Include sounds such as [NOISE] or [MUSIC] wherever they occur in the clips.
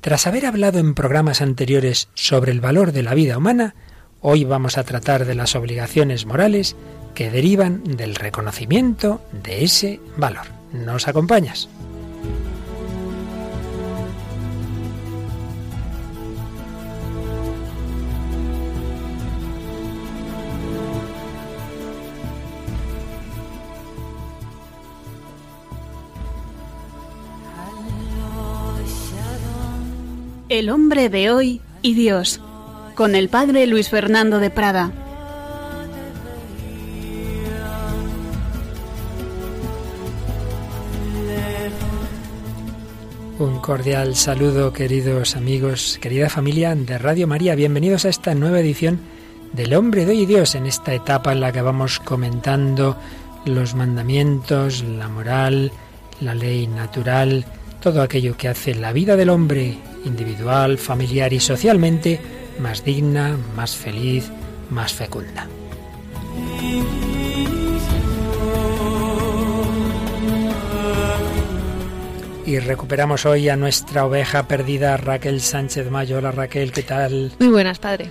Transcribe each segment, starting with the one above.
Tras haber hablado en programas anteriores sobre el valor de la vida humana, hoy vamos a tratar de las obligaciones morales que derivan del reconocimiento de ese valor. ¿Nos acompañas? El hombre de hoy y Dios, con el padre Luis Fernando de Prada. Un cordial saludo, queridos amigos, querida familia de Radio María. Bienvenidos a esta nueva edición del Hombre de hoy y Dios, en esta etapa en la que vamos comentando los mandamientos, la moral, la ley natural, todo aquello que hace la vida del hombre individual, familiar y socialmente más digna, más feliz, más fecunda. Y recuperamos hoy a nuestra oveja perdida, Raquel Sánchez Mayo. Hola Raquel, ¿qué tal? Muy buenas, padre.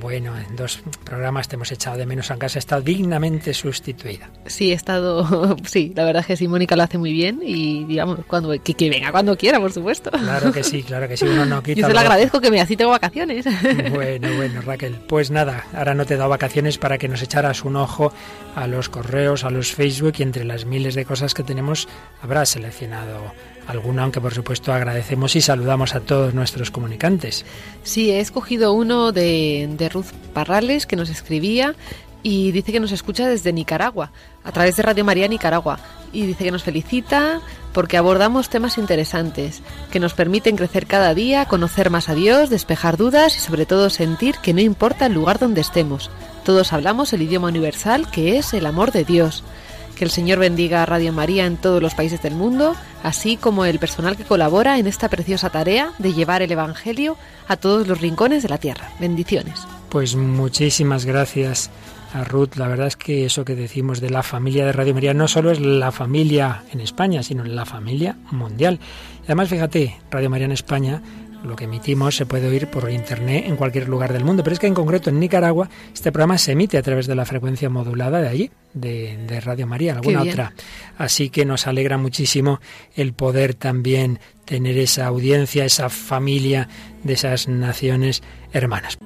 Bueno, en dos programas te hemos echado de menos, aunque has estado dignamente sustituida. Sí, he estado, [LAUGHS] sí, la verdad es que sí, Mónica lo hace muy bien y digamos, cuando, que, venga cuando quiera, por supuesto. Claro que sí, claro que sí, uno no [LAUGHS] quita. Yo se lo agradezco que me así tengo vacaciones. [LAUGHS] Bueno, bueno, Raquel, pues nada, ahora no te he dado vacaciones para que nos echaras un ojo a los correos, a los Facebook y entre las miles de cosas que tenemos habrás seleccionado alguna, aunque por supuesto agradecemos y saludamos a todos nuestros comunicantes. Sí, he escogido uno de, de Ruth Parrales que nos escribía y dice que nos escucha desde Nicaragua, a través de Radio María Nicaragua. Y dice que nos felicita porque abordamos temas interesantes, que nos permiten crecer cada día, conocer más a Dios, despejar dudas y sobre todo sentir que no importa el lugar donde estemos. Todos hablamos el idioma universal que es el amor de Dios. Que el Señor bendiga a Radio María en todos los países del mundo, así como el personal que colabora en esta preciosa tarea de llevar el Evangelio a todos los rincones de la tierra. Bendiciones. Pues muchísimas gracias a Ruth. La verdad es que eso que decimos de la familia de Radio María no solo es la familia en España, sino la familia mundial. además, fíjate, Radio María en España lo que emitimos se puede oír por internet en cualquier lugar del mundo, pero es que en concreto en Nicaragua este programa se emite a través de la frecuencia modulada de allí, de, Radio María, alguna otra. Así que nos alegra muchísimo el poder también tener esa audiencia, esa familia de esas naciones hermanas.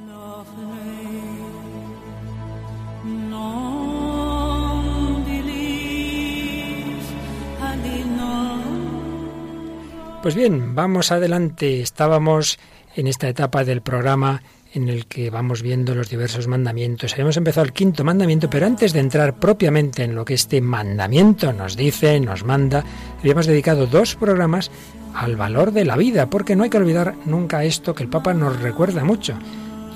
Pues bien, vamos adelante. Estábamos en esta etapa del programa en el que vamos viendo los diversos mandamientos. Hemos empezado el quinto mandamiento, pero antes de entrar propiamente en lo que este mandamiento nos dice, nos manda, habíamos dedicado dos programas al valor de la vida, porque no hay que olvidar nunca esto que el Papa nos recuerda mucho.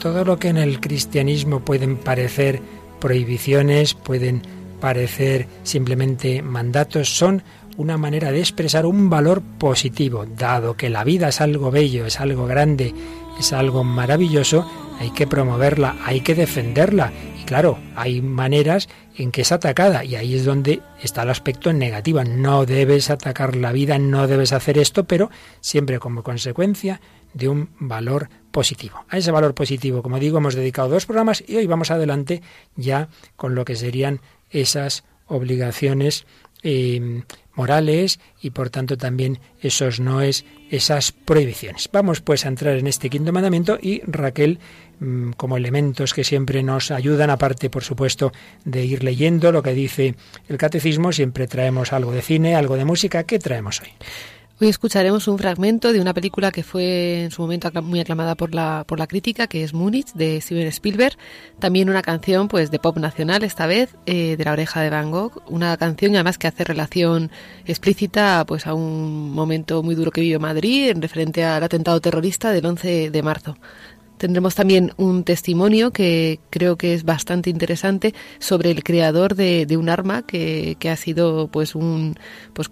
Todo lo que en el cristianismo pueden parecer prohibiciones, pueden parecer simplemente mandatos, son una manera de expresar un valor positivo. Dado que la vida es algo bello, es algo grande, es algo maravilloso, hay que promoverla, hay que defenderla. Y claro, hay maneras en que es atacada y ahí es donde está el aspecto negativo. No debes atacar la vida, no debes hacer esto, pero siempre como consecuencia de un valor positivo. A ese valor positivo, como digo, hemos dedicado dos programas y hoy vamos adelante ya con lo que serían esas obligaciones eh, morales y por tanto también esos noes, esas prohibiciones. Vamos pues a entrar en este quinto mandamiento y Raquel mm, como elementos que siempre nos ayudan, aparte por supuesto de ir leyendo lo que dice el catecismo, siempre traemos algo de cine, algo de música. ¿Qué traemos hoy? Hoy escucharemos un fragmento de una película que fue en su momento muy aclamada por la, por la crítica, que es Múnich, de Steven Spielberg. También una canción pues de pop nacional, esta vez, eh, de La oreja de Van Gogh. Una canción además que hace relación explícita pues a un momento muy duro que vivió Madrid en referente al atentado terrorista del 11 de marzo. Tendremos también un testimonio que creo que es bastante interesante sobre el creador de, un arma que, ha sido pues un pues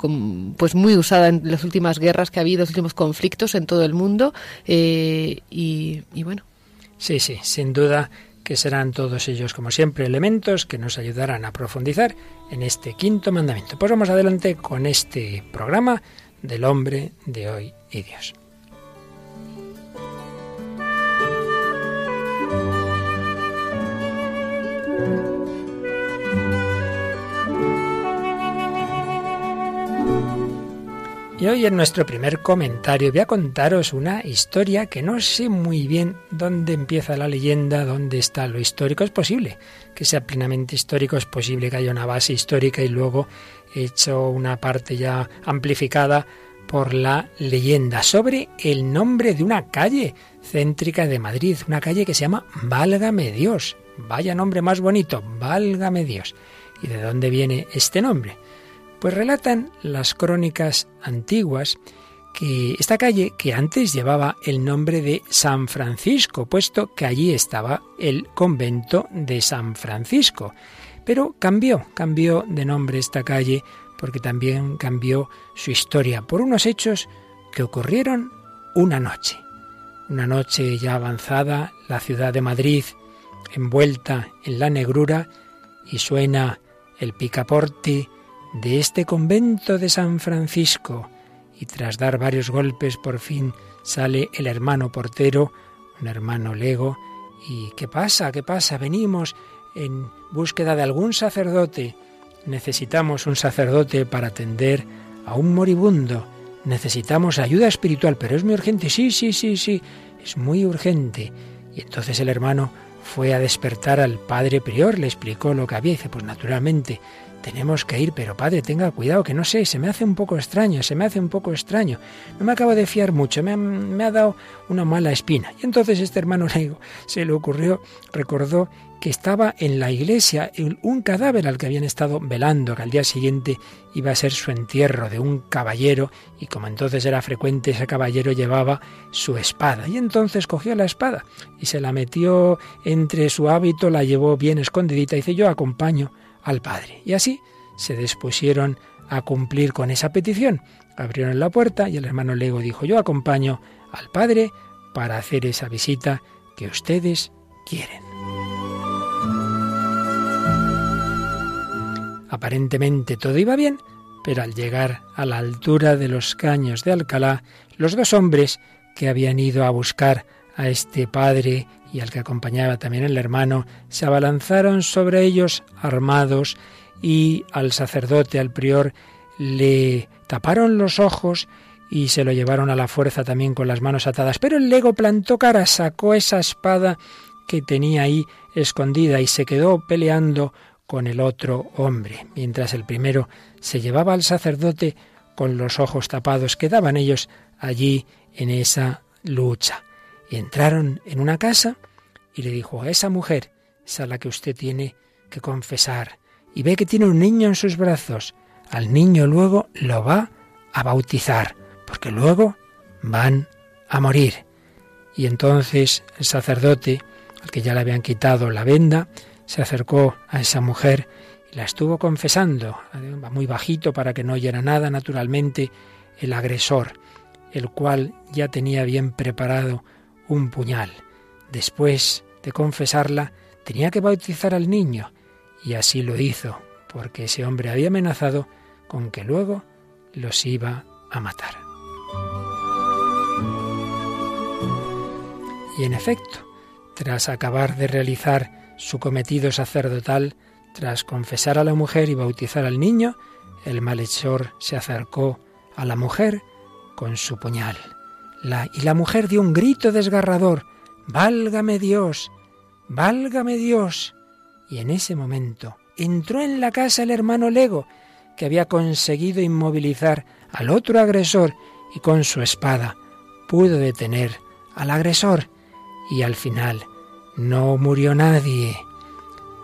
pues muy usada en las últimas guerras que ha habido, los últimos conflictos en todo el mundo eh, y, y bueno. Sí, sí, sin duda que serán todos ellos, como siempre, elementos que nos ayudarán a profundizar en este quinto mandamiento. Pues vamos adelante con este programa del hombre de hoy y Dios. Y hoy en nuestro primer comentario voy a contaros una historia que no sé muy bien dónde empieza la leyenda, dónde está lo histórico. Es posible que sea plenamente histórico, es posible que haya una base histórica y luego hecho una parte ya amplificada por la leyenda sobre el nombre de una calle céntrica de Madrid, una calle que se llama Válgame Dios. Vaya nombre más bonito, Válgame Dios. ¿Y de dónde viene este nombre? Pues relatan las crónicas antiguas que esta calle, que antes llevaba el nombre de San Francisco, puesto que allí estaba el convento de San Francisco. Pero cambió, cambió de nombre esta calle porque también cambió su historia por unos hechos que ocurrieron una noche. Una noche ya avanzada, la ciudad de Madrid envuelta en la negrura y suena el picaporte de este convento de San Francisco y tras dar varios golpes por fin sale el hermano portero, un hermano lego, y ¿qué pasa? ¿Qué pasa? Venimos en búsqueda de algún sacerdote. Necesitamos un sacerdote para atender a un moribundo. Necesitamos ayuda espiritual, pero es muy urgente. Sí, sí, sí, sí, es muy urgente. Y entonces el hermano fue a despertar al padre prior, le explicó lo que había dice, pues naturalmente, tenemos que ir, pero padre, tenga cuidado, que no sé, se me hace un poco extraño, se me hace un poco extraño. No me acabo de fiar mucho, me ha, dado una mala espina. Y entonces este hermano [LAUGHS] se le ocurrió, recordó estaba en la iglesia un cadáver al que habían estado velando, que al día siguiente iba a ser su entierro de un caballero, y como entonces era frecuente, ese caballero llevaba su espada. Y entonces cogió la espada y se la metió entre su hábito, la llevó bien escondidita y dice, yo acompaño al Padre. Y así se dispusieron a cumplir con esa petición. Abrieron la puerta y el hermano Lego dijo, yo acompaño al Padre para hacer esa visita que ustedes quieren. Aparentemente todo iba bien, pero al llegar a la altura de los caños de Alcalá, los dos hombres que habían ido a buscar a este padre y al que acompañaba también el hermano, se abalanzaron sobre ellos armados y al sacerdote, al prior, le taparon los ojos y se lo llevaron a la fuerza también con las manos atadas. Pero el lego plantó cara, sacó esa espada que tenía ahí escondida y se quedó peleando con el otro hombre, mientras el primero se llevaba al sacerdote con los ojos tapados. Quedaban ellos allí en esa lucha. Y entraron en una casa y le dijo a esa mujer, es a la que usted tiene que confesar, y ve que tiene un niño en sus brazos, al niño luego lo va a bautizar, porque luego van a morir. Y entonces el sacerdote, al que ya le habían quitado la venda, se acercó a esa mujer y la estuvo confesando, muy bajito para que no oyera nada, naturalmente, el agresor, el cual ya tenía bien preparado un puñal. Después de confesarla, tenía que bautizar al niño, y así lo hizo, porque ese hombre había amenazado con que luego los iba a matar. Y en efecto, tras acabar de realizar su cometido sacerdotal, tras confesar a la mujer y bautizar al niño, el malhechor se acercó a la mujer con su puñal y la mujer dio un grito desgarrador, Válgame Dios, válgame Dios. Y en ese momento entró en la casa el hermano Lego, que había conseguido inmovilizar al otro agresor y con su espada pudo detener al agresor y al final no murió nadie.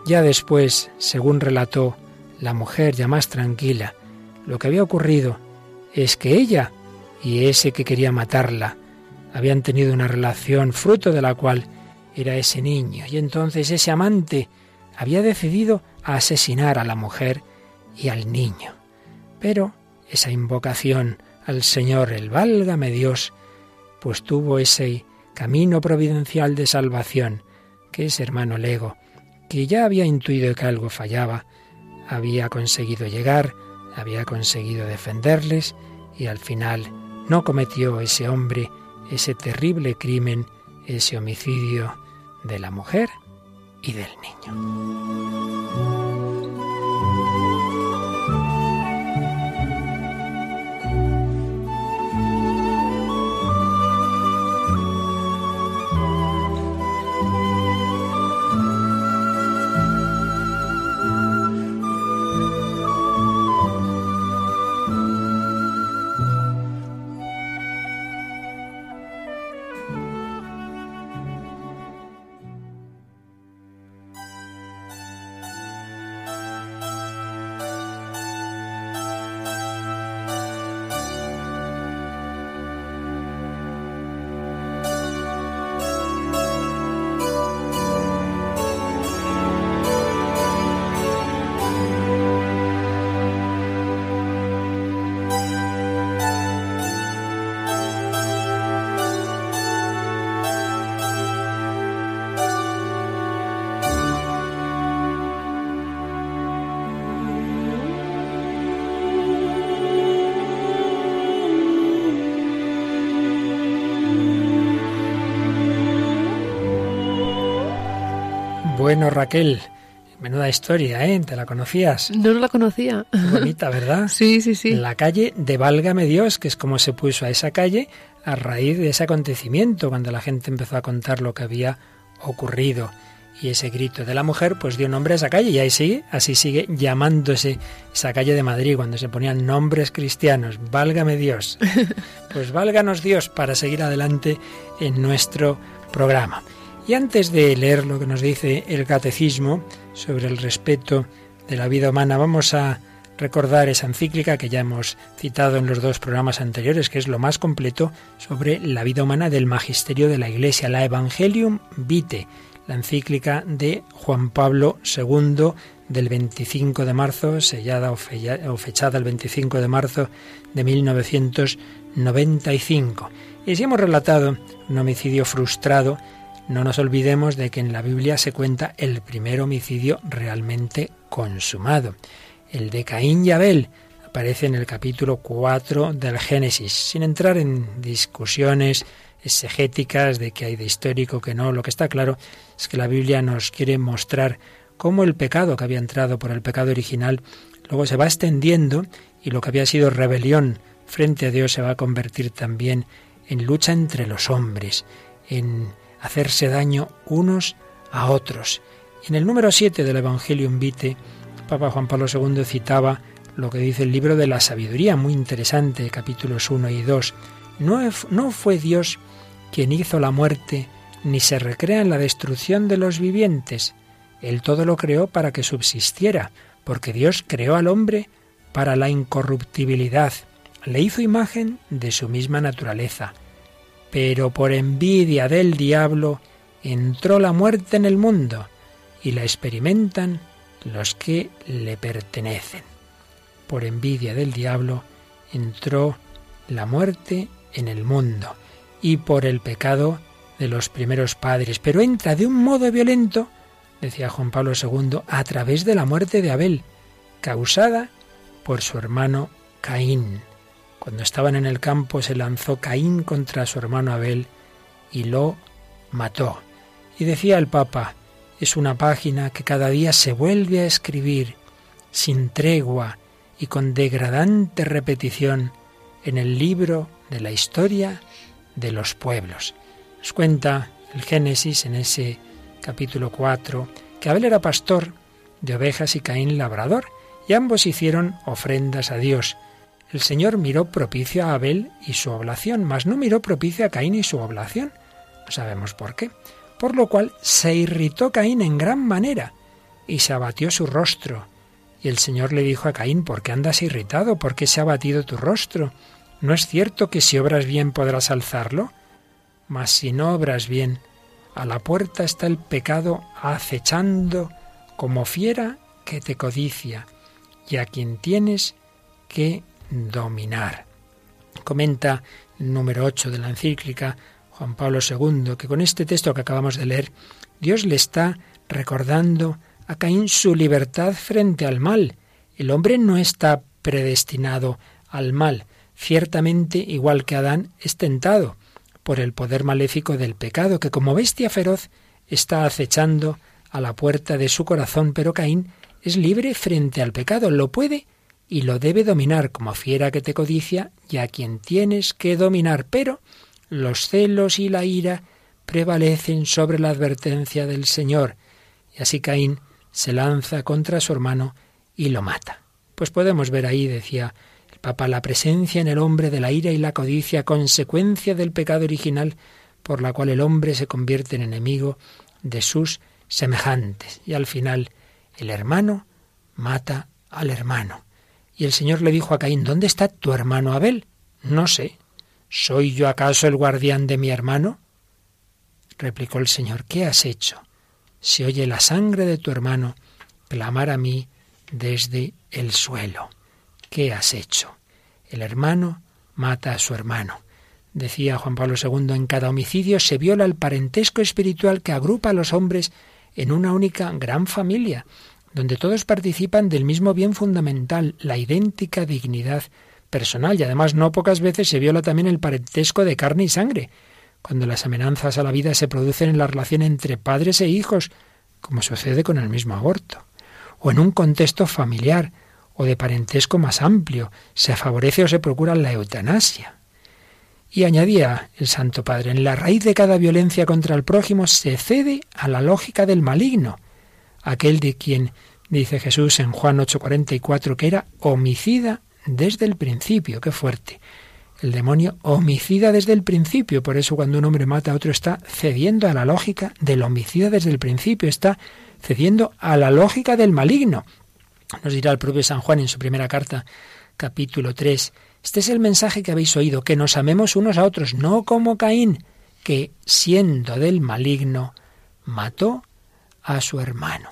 Ya después, según relató la mujer ya más tranquila, lo que había ocurrido es que ella y ese que quería matarla habían tenido una relación fruto de la cual era ese niño. Y entonces ese amante había decidido asesinar a la mujer y al niño. Pero esa invocación al Señor, el válgame Dios, pues tuvo ese camino providencial de salvación, que ese hermano Lego, que ya había intuido que algo fallaba, había conseguido llegar, había conseguido defenderles y al final no cometió ese hombre ese terrible crimen, ese homicidio de la mujer y del niño. Bueno, Raquel, menuda historia, ¿eh? ¿Te la conocías? No, no la conocía. bonita, ¿verdad? [LAUGHS] sí, sí, sí. La calle de Válgame Dios, que es como se puso a esa calle a raíz de ese acontecimiento, cuando la gente empezó a contar lo que había ocurrido. Y ese grito de la mujer pues dio nombre a esa calle y ahí sigue, así sigue llamándose esa calle de Madrid cuando se ponían nombres cristianos. Válgame Dios. [LAUGHS] Pues válganos Dios para seguir adelante en nuestro programa. Y antes de leer lo que nos dice el catecismo sobre el respeto de la vida humana, vamos a recordar esa encíclica que ya hemos citado en los dos programas anteriores, que es lo más completo sobre la vida humana del magisterio de la Iglesia, la Evangelium Vitae, la encíclica de Juan Pablo II del 25 de marzo, sellada o fechada el 25 de marzo de 1995. Y si hemos relatado un homicidio frustrado, no nos olvidemos de que en la Biblia se cuenta el primer homicidio realmente consumado. El de Caín y Abel aparece en el capítulo 4 del Génesis, sin entrar en discusiones exegéticas de qué hay de histórico, que no. Lo que está claro es que la Biblia nos quiere mostrar cómo el pecado que había entrado por el pecado original luego se va extendiendo y lo que había sido rebelión frente a Dios se va a convertir también en lucha entre los hombres, en hacerse daño unos a otros. En el número 7 del Evangelium Vitae, Papa Juan Pablo II citaba lo que dice el libro de la sabiduría, muy interesante, capítulos 1 y 2. No, no fue Dios quien hizo la muerte, ni se recrea en la destrucción de los vivientes. Él todo lo creó para que subsistiera, porque Dios creó al hombre para la incorruptibilidad. Le hizo imagen de su misma naturaleza. Pero por envidia del diablo entró la muerte en el mundo y la experimentan los que le pertenecen. Por envidia del diablo entró la muerte en el mundo y por el pecado de los primeros padres, pero entra de un modo violento, decía Juan Pablo II, a través de la muerte de Abel, causada por su hermano Caín. Cuando estaban en el campo se lanzó Caín contra su hermano Abel y lo mató. Y decía el Papa, es una página que cada día se vuelve a escribir sin tregua y con degradante repetición en el libro de la historia de los pueblos. Nos cuenta el Génesis en ese capítulo 4 que Abel era pastor de ovejas y Caín labrador, y ambos hicieron ofrendas a Dios. El Señor miró propicio a Abel y su oblación, mas no miró propicio a Caín y su oblación. No sabemos por qué por lo cual se irritó Caín en gran manera y se abatió su rostro. Y el Señor le dijo a Caín, ¿por qué andas irritado? ¿Por qué se ha abatido tu rostro? ¿No es cierto que si obras bien podrás alzarlo? Mas si no obras bien, a la puerta está el pecado acechando como fiera que te codicia y a quien tienes que dominar. Comenta el número 8 de la encíclica Juan Pablo II, que con este texto que acabamos de leer, Dios le está recordando a Caín su libertad frente al mal. El hombre no está predestinado al mal. Ciertamente, igual que Adán, es tentado por el poder maléfico del pecado, que como bestia feroz está acechando a la puerta de su corazón, pero Caín es libre frente al pecado, lo puede y lo debe dominar como fiera que te codicia y a quien tienes que dominar, pero los celos y la ira prevalecen sobre la advertencia del Señor. Y así Caín se lanza contra su hermano y lo mata. Pues podemos ver ahí, decía el Papa, la presencia en el hombre de la ira y la codicia, consecuencia del pecado original por la cual el hombre se convierte en enemigo de sus semejantes. Y al final el hermano mata al hermano. Y el Señor le dijo a Caín, ¿dónde está tu hermano Abel? No sé, ¿Soy yo acaso el guardián de mi hermano? Replicó el Señor, ¿qué has hecho? Se oye la sangre de tu hermano clamar a mí desde el suelo. ¿Qué has hecho? El hermano mata a su hermano. Decía Juan Pablo II, en cada homicidio se viola el parentesco espiritual que agrupa a los hombres en una única gran familia, donde todos participan del mismo bien fundamental, la idéntica dignidad personal y además no pocas veces se viola también el parentesco de carne y sangre, cuando las amenazas a la vida se producen en la relación entre padres e hijos, como sucede con el mismo aborto, o en un contexto familiar o de parentesco más amplio, se favorece o se procura la eutanasia. Y añadía el Santo Padre, en la raíz de cada violencia contra el prójimo se cede a la lógica del maligno, aquel de quien dice Jesús en Juan 8:44 que era homicida desde el principio, qué fuerte. El demonio homicida desde el principio, por eso cuando un hombre mata a otro está cediendo a la lógica del homicida desde el principio, está cediendo a la lógica del maligno. Nos dirá el propio San Juan en su primera carta, capítulo 3, este es el mensaje que habéis oído, que nos amemos unos a otros, no como Caín, que siendo del maligno, mató a su hermano.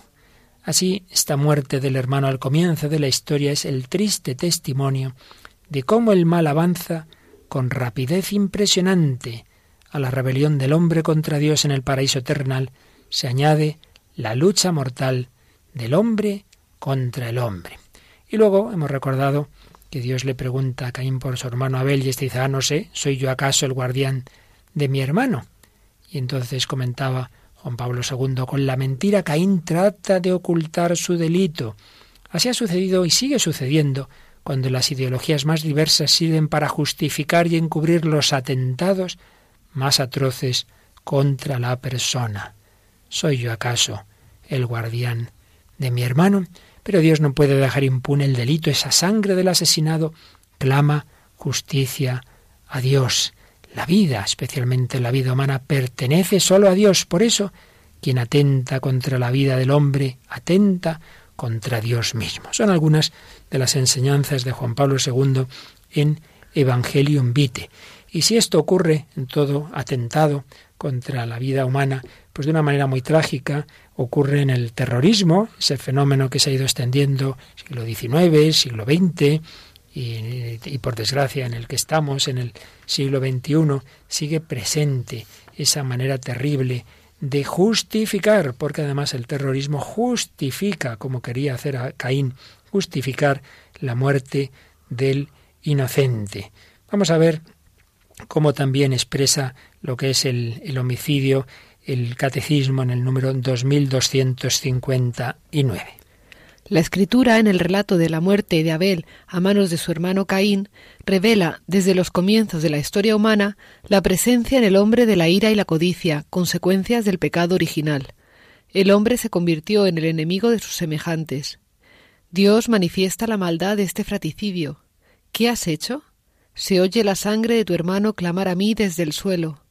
Así, esta muerte del hermano al comienzo de la historia es el triste testimonio de cómo el mal avanza con rapidez impresionante a la rebelión del hombre contra Dios en el paraíso eternal, se añade la lucha mortal del hombre contra el hombre. Y luego hemos recordado que Dios le pregunta a Caín por su hermano Abel y este dice, ah, no sé, ¿soy yo acaso el guardián de mi hermano? Y entonces comentaba Juan Pablo II, con la mentira Caín trata de ocultar su delito. Así ha sucedido y sigue sucediendo cuando las ideologías más diversas sirven para justificar y encubrir los atentados más atroces contra la persona. ¿Soy yo acaso el guardián de mi hermano? Pero Dios no puede dejar impune el delito. Esa sangre del asesinado clama justicia a Dios. La vida, especialmente la vida humana, pertenece solo a Dios. Por eso, quien atenta contra la vida del hombre, atenta contra Dios mismo. Son algunas de las enseñanzas de Juan Pablo II en Evangelium Vitae. Y si esto ocurre en todo atentado contra la vida humana, pues de una manera muy trágica, ocurre en el terrorismo, ese fenómeno que se ha ido extendiendo siglo XIX, siglo XX, y, por desgracia en el que estamos, en el siglo XXI, sigue presente esa manera terrible de justificar, porque además el terrorismo justifica, como quería hacer a Caín, justificar la muerte del inocente. Vamos a ver cómo también expresa lo que es el, el homicidio el catecismo en el número 2259. La escritura en el relato de la muerte de Abel a manos de su hermano Caín revela desde los comienzos de la historia humana la presencia en el hombre de la ira y la codicia, consecuencias del pecado original. El hombre se convirtió en el enemigo de sus semejantes. Dios manifiesta la maldad de este fratricidio. ¿Qué has hecho? Se oye la sangre de tu hermano clamar a mí desde el suelo.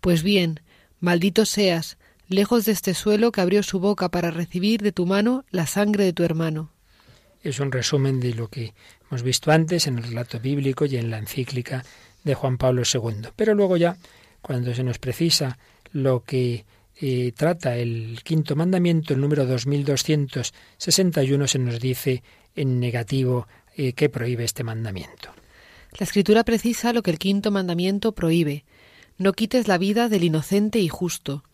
Pues bien, maldito seas, lejos de este suelo que abrió su boca para recibir de tu mano la sangre de tu hermano. Es un resumen de lo que hemos visto antes en el relato bíblico y en la encíclica de Juan Pablo II. Pero luego ya, cuando se nos precisa lo que eh, trata el quinto mandamiento, el número 2261, se nos dice en negativo eh, que prohíbe este mandamiento. La escritura precisa lo que el quinto mandamiento prohíbe. No quites la vida del inocente y justo.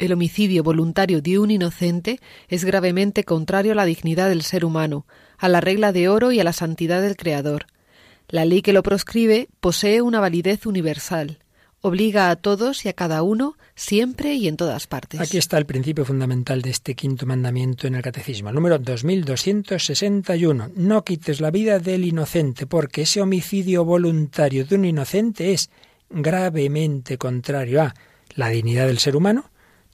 El homicidio voluntario de un inocente es gravemente contrario a la dignidad del ser humano, a la regla de oro y a la santidad del Creador. La ley que lo proscribe posee una validez universal. Obliga a todos y a cada uno, siempre y en todas partes. Aquí está el principio fundamental de este quinto mandamiento en el Catecismo, número 2261. No quites la vida del inocente, porque ese homicidio voluntario de un inocente es gravemente contrario a la dignidad del ser humano,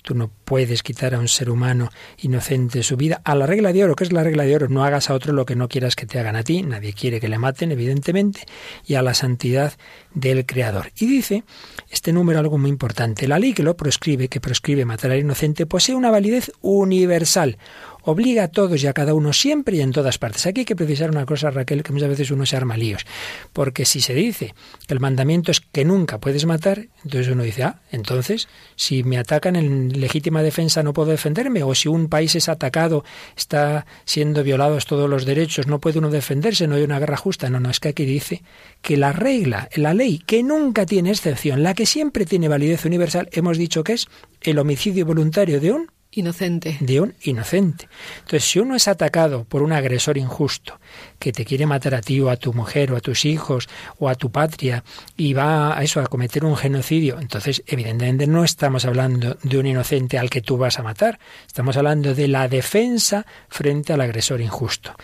Tú no puedes quitar a un ser humano inocente su vida. A la regla de oro, ¿qué es la regla de oro? No hagas a otro lo que no quieras que te hagan a ti. Nadie quiere que le maten, evidentemente. Y a la santidad del Creador. Y dice este número algo muy importante. La ley que lo proscribe, que proscribe matar al inocente, posee una validez universal obliga a todos y a cada uno siempre y en todas partes. Aquí hay que precisar una cosa, Raquel, que muchas veces uno se arma líos. Porque si se dice que el mandamiento es que nunca puedes matar, entonces uno dice, ah, entonces, si me atacan en legítima defensa no puedo defenderme, o si un país es atacado, está siendo violados todos los derechos, no puede uno defenderse, no hay una guerra justa. No, no, es que aquí dice que la regla, la ley, que nunca tiene excepción, la que siempre tiene validez universal, hemos dicho que es el homicidio voluntario de un inocente. De un inocente. Entonces, si uno es atacado por un agresor injusto que te quiere matar a ti o a tu mujer o a tus hijos o a tu patria y va a eso a cometer un genocidio, entonces evidentemente no estamos hablando de un inocente al que tú vas a matar, estamos hablando de la defensa frente al agresor injusto.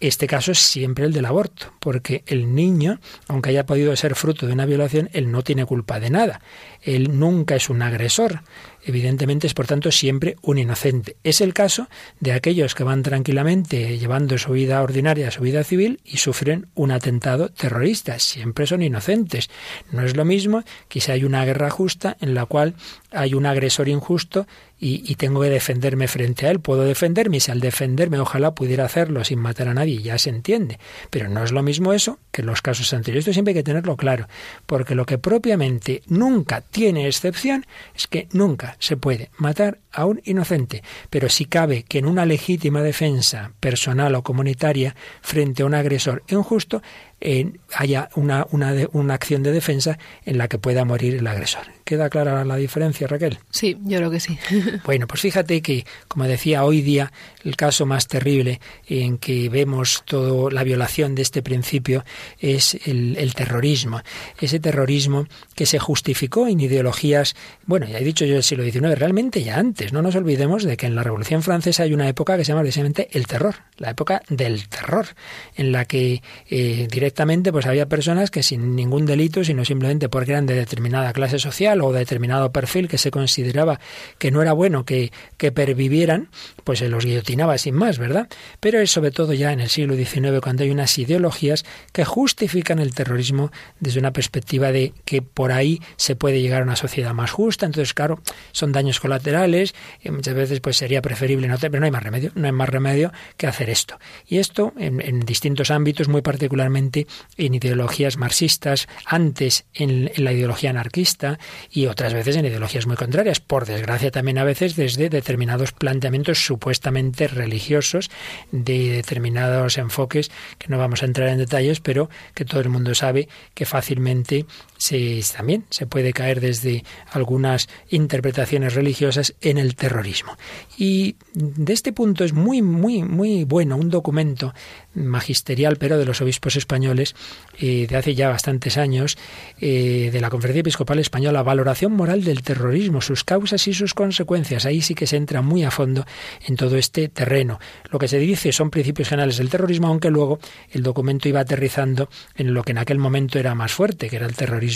Este caso es siempre el del aborto, porque el niño, aunque haya podido ser fruto de una violación, él no tiene culpa de nada. Él nunca es un agresor evidentemente es por tanto siempre un inocente. Es el caso de aquellos que van tranquilamente llevando su vida ordinaria, su vida civil y sufren un atentado terrorista. Siempre son inocentes. No es lo mismo que si hay una guerra justa en la cual hay un agresor injusto y, tengo que defenderme frente a él. Puedo defenderme y si al defenderme ojalá pudiera hacerlo sin matar a nadie, ya se entiende. Pero no es lo mismo eso que los casos anteriores. Esto siempre hay que tenerlo claro, porque lo que propiamente nunca tiene excepción es que nunca se puede matar a un inocente, pero si cabe que en una legítima defensa personal o comunitaria frente a un agresor injusto, haya una, una, una, acción de defensa en la que pueda morir el agresor. ¿Queda clara la diferencia, Raquel? Sí, yo creo que sí. [LAUGHS] bueno, pues fíjate que, como decía, hoy día el caso más terrible en que vemos toda la violación de este principio es el, el terrorismo. Ese terrorismo que se justificó en ideologías, bueno, ya he dicho yo del siglo XIX, realmente ya antes. No nos olvidemos de que en la Revolución Francesa hay una época que se llama precisamente el terror, la época del terror, en la que eh, directamente pues había personas que sin ningún delito, sino simplemente porque eran de determinada clase social o de determinado perfil que se consideraba que no era bueno que, que pervivieran, pues se los guillotinaba sin más, ¿verdad? Pero es sobre todo ya en el siglo XIX cuando hay unas ideologías que justifican el terrorismo desde una perspectiva de que por ahí se puede llegar a una sociedad más justa. Entonces, claro, son daños colaterales y muchas veces pues sería preferible no pero no hay más remedio, no hay más remedio que hacer esto. Y esto en distintos ámbitos, muy particularmente en ideologías marxistas, antes en, la ideología anarquista y otras veces en ideologías muy contrarias. Por desgracia también a veces desde determinados planteamientos supuestamente religiosos de determinados enfoques que no vamos a entrar en detalles, pero que todo el mundo sabe que fácilmente se, también se puede caer desde algunas interpretaciones religiosas en el terrorismo. Y de este punto es muy, muy, muy bueno un documento magisterial, pero de los obispos españoles, eh, de hace ya bastantes años, eh, de la Conferencia Episcopal Española, Valoración Moral del Terrorismo, sus causas y sus consecuencias. Ahí sí que se entra muy a fondo en todo este terreno. Lo que se dice son principios generales del terrorismo, aunque luego el documento iba aterrizando en lo que en aquel momento era más fuerte, que era el terrorismo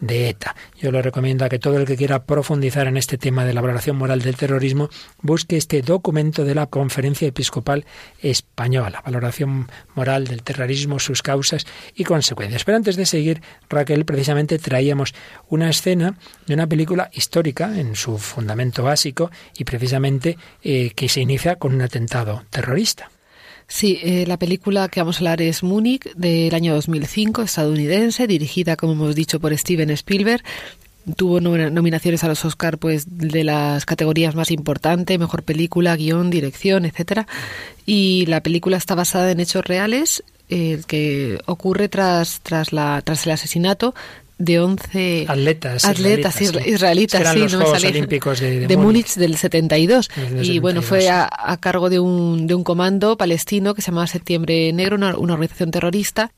de ETA. Yo lo recomiendo a que todo el que quiera profundizar en este tema de la valoración moral del terrorismo busque este documento de la Conferencia Episcopal Española, Valoración moral del terrorismo, sus causas y consecuencias. Pero antes de seguir, Raquel, precisamente traíamos una escena de una película histórica en su fundamento básico y precisamente eh, que se inicia con un atentado terrorista. Sí, eh, la película que vamos a hablar es Múnich del año 2005, estadounidense, dirigida, como hemos dicho, por Steven Spielberg, tuvo nominaciones a los Oscar pues de las categorías más importantes, mejor película, guion, dirección, etcétera. Y la película está basada en hechos reales eh, que ocurre tras tras la tras el asesinato de 11 atletas, atletas israelitas, eran los Juegos Olímpicos de, de, Múnich. Del 72 y bueno fue a, cargo de un, de un comando palestino que se llamaba Septiembre Negro una organización terrorista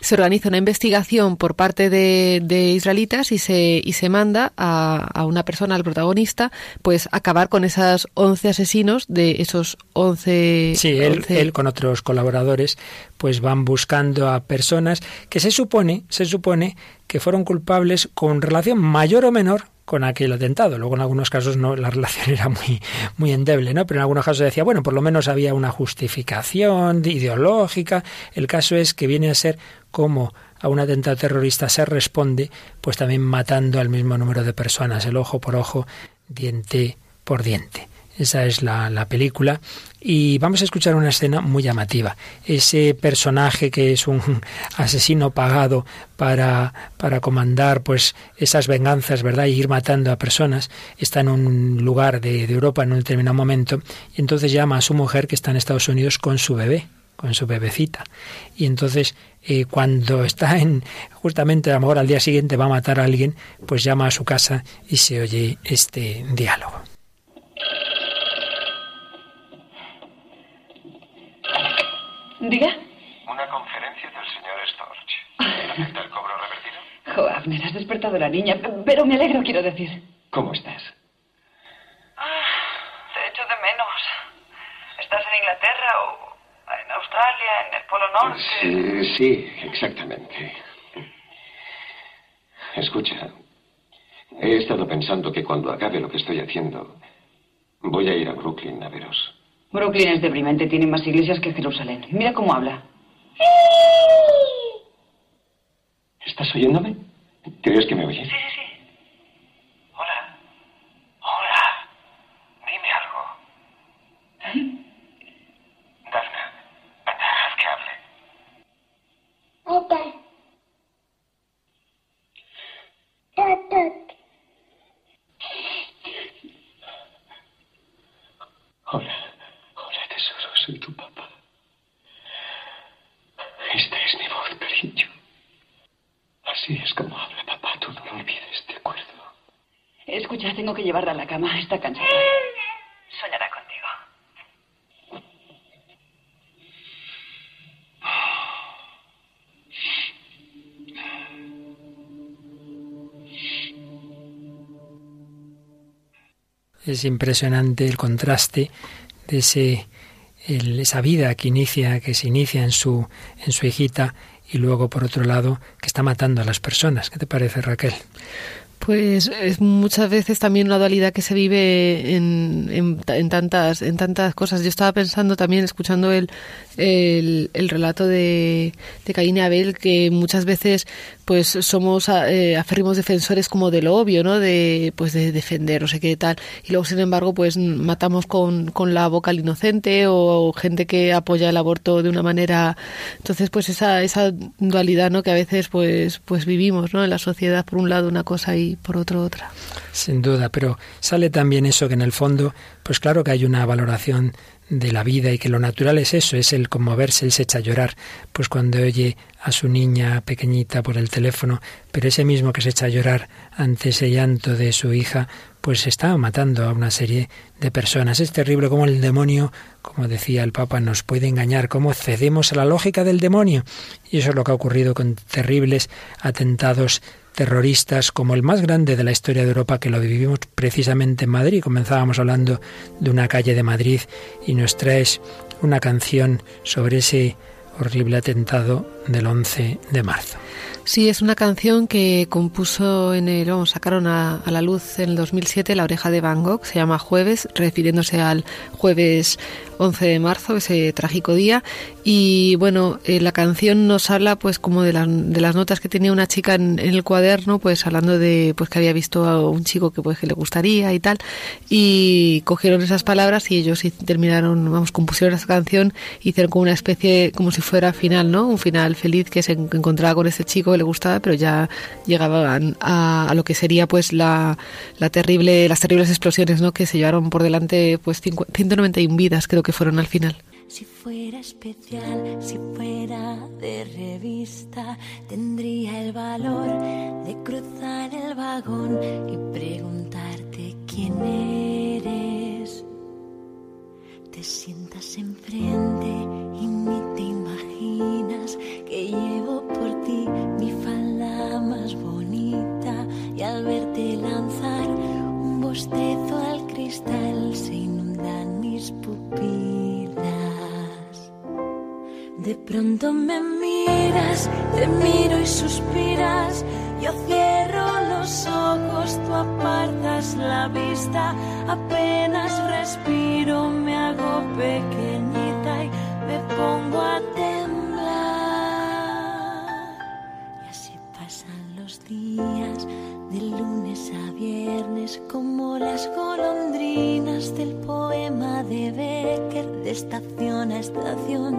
se organiza una investigación por parte de, israelitas y se, y se manda a, una persona, al protagonista, pues acabar con esos 11 asesinos de esos 11... Sí, él, él con otros colaboradores pues van buscando a personas que se supone, se supone que fueron culpables con relación mayor o menor con aquel atentado. Luego en algunos casos no la relación era muy muy endeble, ¿no? Pero en algunos casos decía, bueno, por lo menos había una justificación ideológica. El caso es que viene a ser como a un atentado terrorista se responde, pues también matando al mismo número de personas, el ojo por ojo, diente por diente. Esa es la, la, película. Y vamos a escuchar una escena muy llamativa. Ese personaje que es un [LAUGHS] asesino pagado para, para comandar pues esas venganzas, ¿verdad? Y ir matando a personas, está en un lugar de, de Europa en un determinado momento. Y entonces llama a su mujer que está en Estados Unidos con su bebé, con su bebecita. Y entonces eh, cuando está en justamente a lo mejor al día siguiente va a matar a alguien, pues llama a su casa y se oye este diálogo. Diga. Una conferencia del señor Storch. ¿Acepta [LAUGHS] el cobro revertido? Jo, Abner, has despertado a la niña, pero me alegro, quiero decir. ¿Cómo estás? Ah, te echo de menos. ¿Estás en Inglaterra o en Australia, en el Polo Norte? Sí, sí, exactamente. Escucha, he estado pensando que cuando acabe lo que estoy haciendo, voy a ir a Brooklyn a veros. Brooklyn es deprimente, tiene más iglesias que Jerusalén. Mira cómo habla. ¿Estás oyéndome? ¿Crees que me oyes? Sí, sí, sí. Hola. Hola. Dime algo. Dafna, anda, haz que hable. Hola, hola tesoro, soy tu papá. Esta es mi voz, cariño. Así es como habla papá, tú no lo olvides, ¿de acuerdo? Escucha, tengo cama, está cansada. Soñará contigo. Es impresionante el contraste de ese, el- esa vida que inicia, que se inicia en su, en su hijita y luego por otro lado que está matando a las personas. ¿Qué te parece, Raquel? Pues es muchas veces también una dualidad que se vive en, en, en tantas en tantas cosas. Yo estaba pensando también, escuchando el, el, el relato de, de y Abel, que muchas veces pues somos eh, aférrimos defensores como de lo obvio, ¿no? De pues de defender, no sé qué tal. Y luego, sin embargo, pues matamos con, con la boca al inocente o gente que apoya el aborto de una manera. Entonces, pues esa, esa dualidad, ¿no? Que a veces pues pues vivimos, ¿no? En la sociedad, por un lado una cosa y por otro otra. Sin duda, pero sale también eso que en el fondo, pues claro que hay una valoración de la vida y que lo natural es eso, es el conmoverse, él se echa a llorar, pues cuando oye a su niña pequeñita por el teléfono, pero ese mismo que se echa a llorar ante ese llanto de su hija, pues está matando a una serie de personas. Es terrible como el demonio, como decía el Papa, nos puede engañar, cómo cedemos a la lógica del demonio. Y eso es lo que ha ocurrido con terribles atentados terroristas como el más grande de la historia de Europa que lo vivimos precisamente en Madrid. Comenzábamos hablando de una calle de Madrid y nos traes una canción sobre ese horrible atentado del 11 de marzo. Sí, es una canción que compuso en el, vamos, sacaron a, a, la luz en el 2007 La oreja de Van Gogh, se llama Jueves, refiriéndose al jueves 11 de marzo, ese trágico día. Y bueno, eh, la canción nos habla pues como de, la, de, las notas que tenía una chica en, el cuaderno, pues hablando de pues que había visto a un chico que pues que le gustaría y tal. Y cogieron esas palabras y ellos terminaron, vamos, compusieron esa canción, hicieron como una especie, como si fuera final, ¿no? Un final feliz que se encontraba con ese chico que le gustaba, pero ya llegaban a, a lo que sería pues la, la, terrible, las terribles explosiones, ¿no? Que se llevaron por delante pues 191 vidas, creo que fueron al final. Si fuera especial, si fuera de revista, tendría el valor de cruzar el vagón y preguntarte quién eres. Te sientas enfrente y ni te que llevo por ti mi falda más bonita y al verte lanzar un bostezo al cristal se inundan mis pupilas. De pronto me miras, te miro y suspiras. Yo cierro los ojos, tú apartas la vista. Apenas respiro, me hago pequeñita y me pongo a temblar. De lunes a viernes, como las golondrinas del poema de Becker, de estación a estación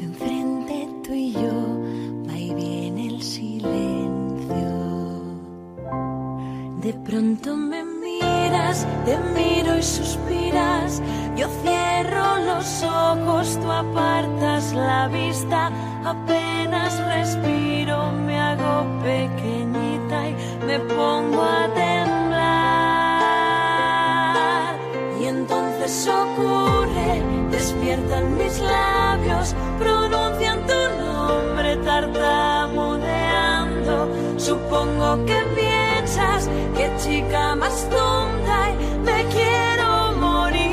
enfrente tú y yo va y viene el silencio. De pronto me miras, te miro y suspiras. Yo cierro los ojos, tú apartas la vista. Apenas respiro, me hago pequeñita y me pongo a temblar. Y entonces ocurre, despiertan mis labios pronuncian tu nombre tartamudeando. Supongo que que chica más tonta y me quiero morir.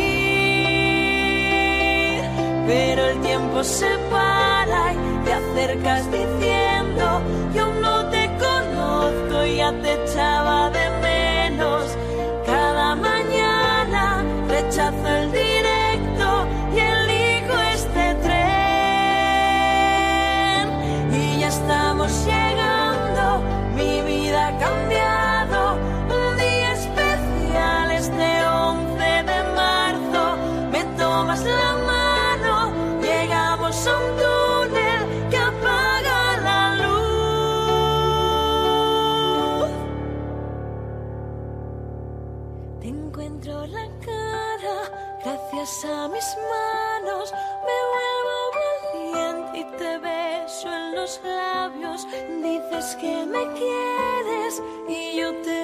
Pero el tiempo se para y te acercas diciendo, yo no te conozco y ya te echaba de Que me quieres y yo te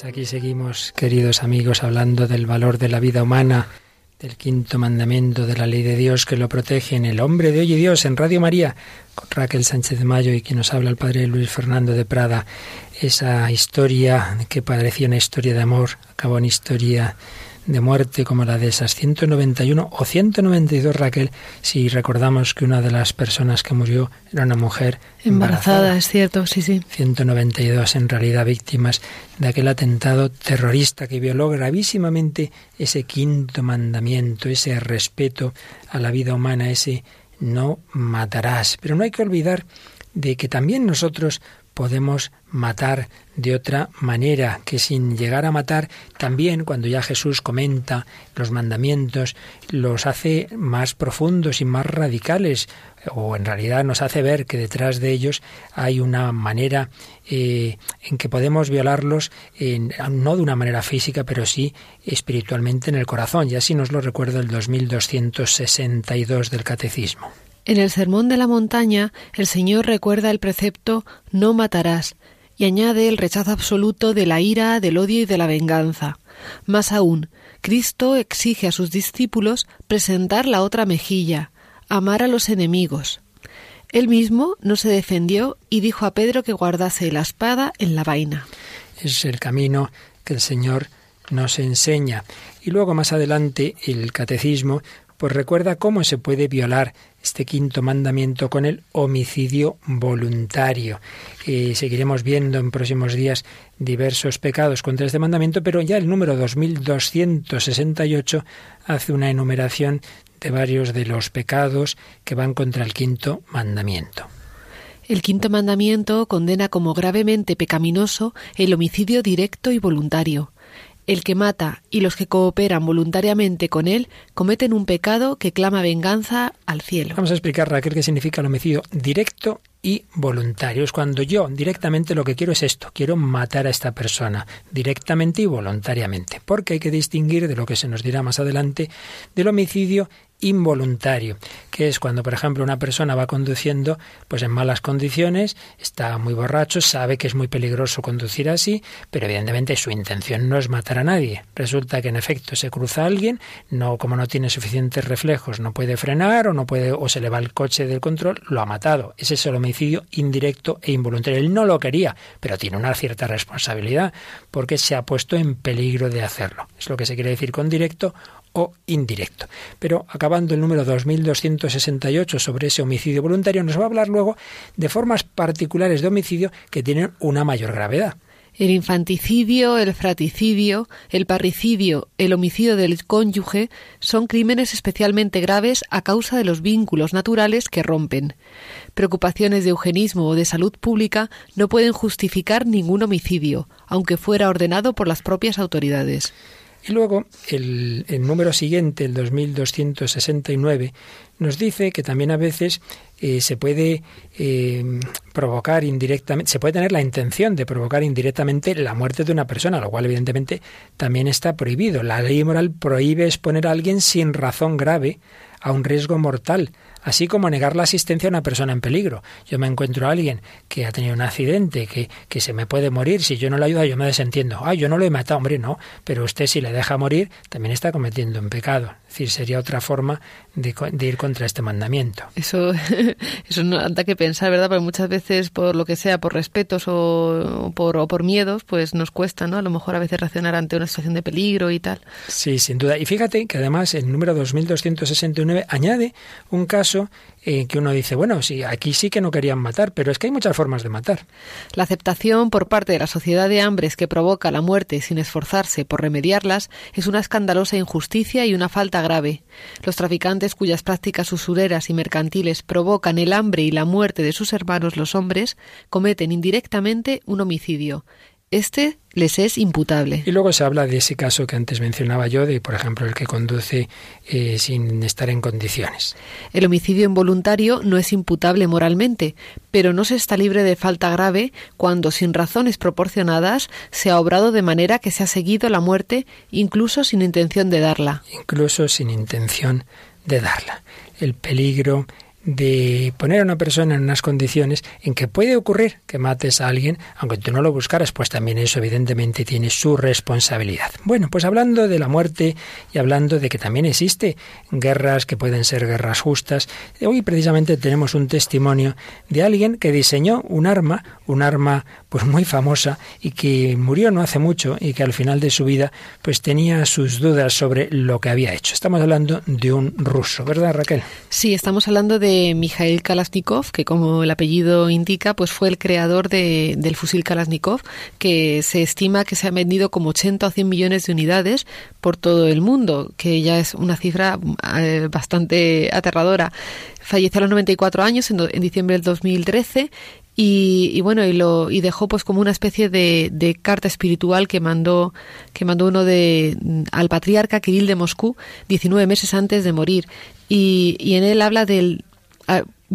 Pues aquí seguimos, queridos amigos, hablando del valor de la vida humana, del quinto mandamiento de la ley de Dios que lo protege en el hombre de hoy y Dios en Radio María, con Raquel Sánchez de Mayo y quien nos habla el padre Luis Fernando de Prada. Esa historia que parecía una historia de amor, acabó en historia de muerte como la de esas 191 o 192, Raquel, si recordamos que una de las personas que murió era una mujer Embarazada, es cierto, sí, sí. 192 en realidad víctimas de aquel atentado terrorista que violó gravísimamente ese quinto mandamiento, ese respeto a la vida humana, ese no matarás. Pero no hay que olvidar de que también nosotros podemos matar de otra manera, que sin llegar a matar, también cuando ya Jesús comenta los mandamientos, los hace más profundos y más radicales, o en realidad nos hace ver que detrás de ellos hay una manera eh, en que podemos violarlos, no de una manera física, pero sí espiritualmente en el corazón, y así nos lo recuerda el 2262 del Catecismo. En el Sermón de la Montaña, el Señor recuerda el precepto no matarás y añade el rechazo absoluto de la ira, del odio y de la venganza. Más aún, Cristo exige a sus discípulos presentar la otra mejilla, amar a los enemigos. Él mismo no se defendió y dijo a Pedro que guardase la espada en la vaina. Es el camino que el Señor nos enseña. Y luego más adelante el catecismo pues recuerda cómo se puede violar este quinto mandamiento con el homicidio voluntario. Eh, seguiremos viendo en próximos días diversos pecados contra este mandamiento, pero ya el número 2268 hace una enumeración de varios de los pecados que van contra el quinto mandamiento. El quinto mandamiento condena como gravemente pecaminoso el homicidio directo y voluntario. El que mata y los que cooperan voluntariamente con él cometen un pecado que clama venganza al cielo. Vamos a explicar, Raquel, qué significa el homicidio directo y voluntario. Es cuando yo directamente lo que quiero es esto, quiero matar a esta persona, directamente y voluntariamente. Porque hay que distinguir de lo que se nos dirá más adelante del homicidio involuntario, que es cuando, por ejemplo, una persona va conduciendo pues en malas condiciones, está muy borracho, sabe que es muy peligroso conducir así, pero evidentemente su intención no es matar a nadie. Resulta que en efecto se cruza alguien, no como no tiene suficientes reflejos, no puede frenar o no puede o se le va el coche del control, lo ha matado. Ese es el homicidio indirecto e involuntario. Él no lo quería, pero tiene una cierta responsabilidad porque se ha puesto en peligro de hacerlo. Es lo que se quiere decir con directo o indirecto. Pero acabando el número 2268 sobre ese homicidio voluntario, nos va a hablar luego de formas particulares de homicidio que tienen una mayor gravedad. El infanticidio, el fraticidio, el parricidio, el homicidio del cónyuge son crímenes especialmente graves a causa de los vínculos naturales que rompen. Preocupaciones de eugenismo o de salud pública no pueden justificar ningún homicidio, aunque fuera ordenado por las propias autoridades. Y luego el, número siguiente, el 2269, nos dice que también a veces eh, se puede eh, provocar indirectamente, se puede tener la intención de provocar indirectamente la muerte de una persona, lo cual evidentemente también está prohibido. La ley moral prohíbe exponer a alguien sin razón grave a un riesgo mortal así como negar la asistencia a una persona en peligro. Yo me encuentro a alguien que ha tenido un accidente, que, que se me puede morir, si yo no le ayudo, yo me desentiendo. Ah, yo no lo he matado, hombre, no. Pero usted si le deja morir, también está cometiendo un pecado. Es decir, sería otra forma de, ir contra este mandamiento. Eso, [LAUGHS] eso no anda que pensar, ¿verdad? Porque muchas veces, por lo que sea, por respetos o, por, o por miedos, pues nos cuesta, ¿no? A lo mejor a veces reaccionar ante una situación de peligro y tal. Sí, sin duda. Y fíjate que además el número 2269 añade un caso que uno dice, bueno, sí, aquí sí que no querían matar, pero es que hay muchas formas de matar. La aceptación por parte de la sociedad de hambres que provoca la muerte sin esforzarse por remediarlas es una escandalosa injusticia y una falta grave. Los traficantes cuyas prácticas usureras y mercantiles provocan el hambre y la muerte de sus hermanos los hombres cometen indirectamente un homicidio. Este les es imputable. Y luego se habla de ese caso que antes mencionaba yo, de por ejemplo el que conduce eh, sin estar en condiciones. El homicidio involuntario no es imputable moralmente, pero no se está libre de falta grave cuando sin razones proporcionadas se ha obrado de manera que se ha seguido la muerte incluso sin intención de darla. Incluso sin intención de darla. El peligro de poner a una persona en unas condiciones en que puede ocurrir que mates a alguien, aunque tú no lo buscaras, pues también eso evidentemente tiene su responsabilidad. Bueno, pues hablando de la muerte y hablando de que también existe guerras que pueden ser guerras justas, hoy precisamente tenemos un testimonio de alguien que diseñó un arma, un arma pues muy famosa y que murió no hace mucho y que al final de su vida pues tenía sus dudas sobre lo que había hecho. Estamos hablando de un ruso, ¿verdad Raquel? Sí, estamos hablando de de Mikhail Kalashnikov, que como el apellido indica, pues fue el creador de, del fusil Kalashnikov, que se estima que se ha vendido como 80 o 100 millones de unidades por todo el mundo, que ya es una cifra eh, bastante aterradora. Falleció a los 94 años, en, en diciembre del 2013, y, bueno y lo y dejó pues como una especie de, carta espiritual que mandó que mandó uno de al patriarca Kirill de Moscú 19 meses antes de morir y en él habla del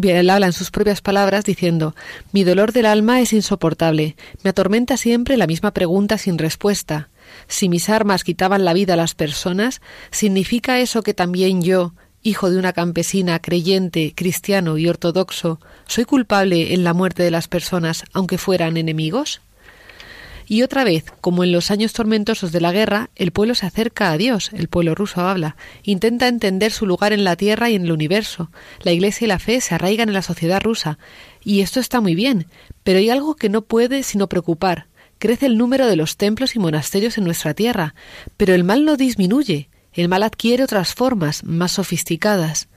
él habla en sus propias palabras diciendo, mi dolor del alma es insoportable, me atormenta siempre la misma pregunta sin respuesta. Si mis armas quitaban la vida a las personas, ¿significa eso que también yo, hijo de una campesina creyente, cristiano y ortodoxo, soy culpable en la muerte de las personas, aunque fueran enemigos? Y otra vez, como en los años tormentosos de la guerra, el pueblo se acerca a Dios, el pueblo ruso habla, intenta entender su lugar en la tierra y en el universo. La Iglesia y la fe se arraigan en la sociedad rusa. Y esto está muy bien, pero hay algo que no puede sino preocupar. Crece el número de los templos y monasterios en nuestra tierra, pero el mal no disminuye. El mal adquiere otras formas, más sofisticadas.